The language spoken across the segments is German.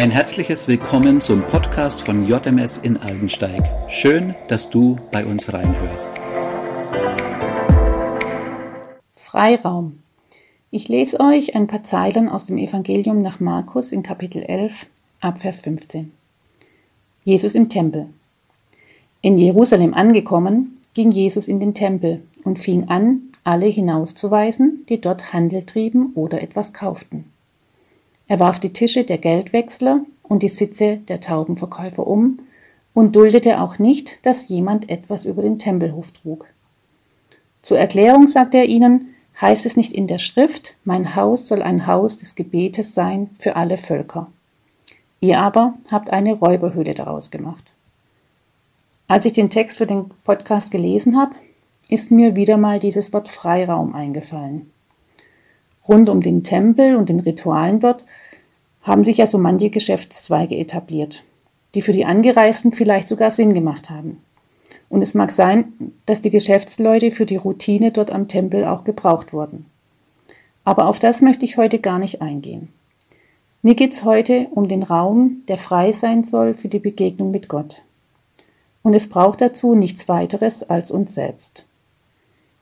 Ein herzliches Willkommen zum Podcast von JMS in Aldensteig. Schön, dass du bei uns reinhörst. Freiraum. Ich lese euch ein paar Zeilen aus dem Evangelium nach Markus in Kapitel 11, Abvers 15. Jesus im Tempel. In Jerusalem angekommen, ging Jesus in den Tempel und fing an, alle hinauszuweisen, die dort Handel trieben oder etwas kauften. Er warf die Tische der Geldwechsler und die Sitze der Taubenverkäufer um und duldete auch nicht, dass jemand etwas über den Tempelhof trug. Zur Erklärung sagte er ihnen, heißt es nicht in der Schrift, mein Haus soll ein Haus des Gebetes sein für alle Völker. Ihr aber habt eine Räuberhöhle daraus gemacht. Als ich den Text für den Podcast gelesen habe, ist mir wieder mal dieses Wort Freiraum eingefallen. Rund um den Tempel und den Ritualen dort haben sich ja so manche Geschäftszweige etabliert, die für die Angereisten vielleicht sogar Sinn gemacht haben. Und es mag sein, dass die Geschäftsleute für die Routine dort am Tempel auch gebraucht wurden. Aber auf das möchte ich heute gar nicht eingehen. Mir geht es heute um den Raum, der frei sein soll für die Begegnung mit Gott. Und es braucht dazu nichts weiteres als uns selbst.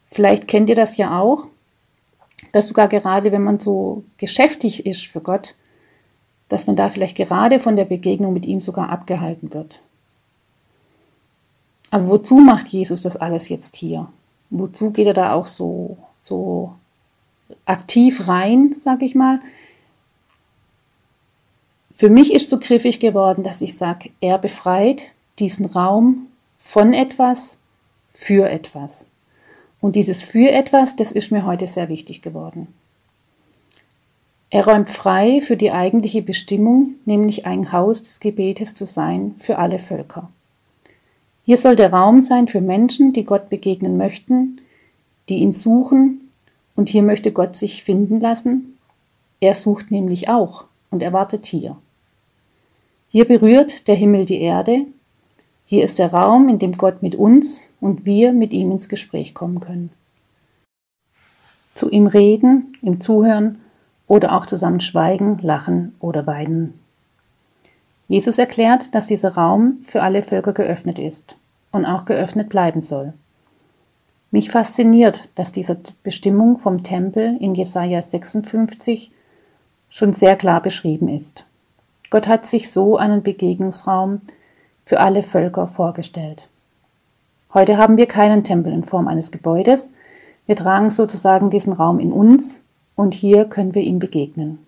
Vielleicht kennt ihr das ja auch, dass sogar gerade, wenn man so geschäftig ist für Gott, dass man da vielleicht gerade von der Begegnung mit ihm sogar abgehalten wird. Aber wozu macht Jesus das alles jetzt hier? Wozu geht er da auch so, so aktiv rein, sag ich mal? Für mich ist so griffig geworden, dass ich sage, er befreit diesen Raum von etwas für etwas. Und dieses für etwas, das ist mir heute sehr wichtig geworden. Er räumt frei für die eigentliche Bestimmung, nämlich ein Haus des Gebetes zu sein für alle Völker. Hier soll der Raum sein für Menschen, die Gott begegnen möchten, die ihn suchen, und hier möchte Gott sich finden lassen. Er sucht nämlich auch und er wartet hier. Hier berührt der Himmel die Erde, hier ist der Raum, in dem Gott mit uns und wir mit ihm ins Gespräch kommen können. Zu ihm reden, ihm zuhören oder auch zusammen schweigen, lachen oder weinen. Jesus erklärt, dass dieser Raum für alle Völker geöffnet ist und auch geöffnet bleiben soll. Mich fasziniert, dass diese Bestimmung vom Tempel in Jesaja 56 schon sehr klar beschrieben ist. Gott hat sich so einen Begegnungsraum für alle Völker vorgestellt. Heute haben wir keinen Tempel in Form eines Gebäudes, wir tragen sozusagen diesen Raum in uns und hier können wir ihm begegnen.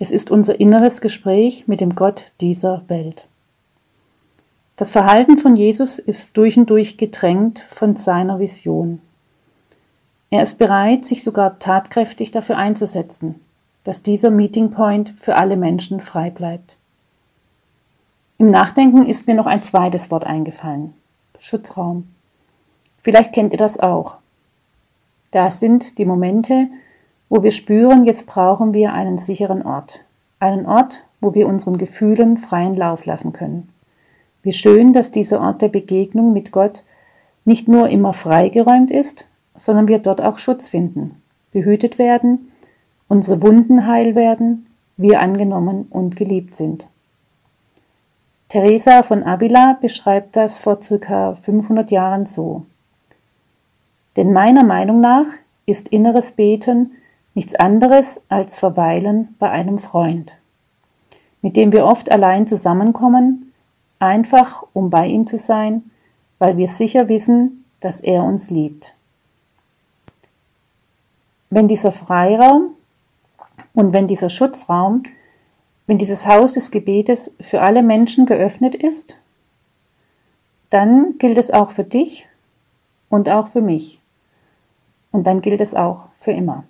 Es ist unser inneres Gespräch mit dem Gott dieser Welt. Das Verhalten von Jesus ist durch und durch getränkt von seiner Vision. Er ist bereit, sich sogar tatkräftig dafür einzusetzen, dass dieser Meeting Point für alle Menschen frei bleibt. Im Nachdenken ist mir noch ein zweites Wort eingefallen. Schutzraum. Vielleicht kennt ihr das auch. Da sind die Momente, wo wir spüren, jetzt brauchen wir einen sicheren Ort. Einen Ort, wo wir unseren Gefühlen freien Lauf lassen können. Wie schön, dass dieser Ort der Begegnung mit Gott nicht nur immer freigeräumt ist, sondern wir dort auch Schutz finden, behütet werden, unsere Wunden heil werden, wir angenommen und geliebt sind. Teresa von Avila beschreibt das vor circa 500 Jahren so. Denn meiner Meinung nach ist inneres Beten nichts anderes als Verweilen bei einem Freund, mit dem wir oft allein zusammenkommen, einfach um bei ihm zu sein, weil wir sicher wissen, dass er uns liebt. Wenn dieser Freiraum und wenn dieser Schutzraum wenn dieses Haus des Gebetes für alle Menschen geöffnet ist, dann gilt es auch für dich und auch für mich. Und dann gilt es auch für immer.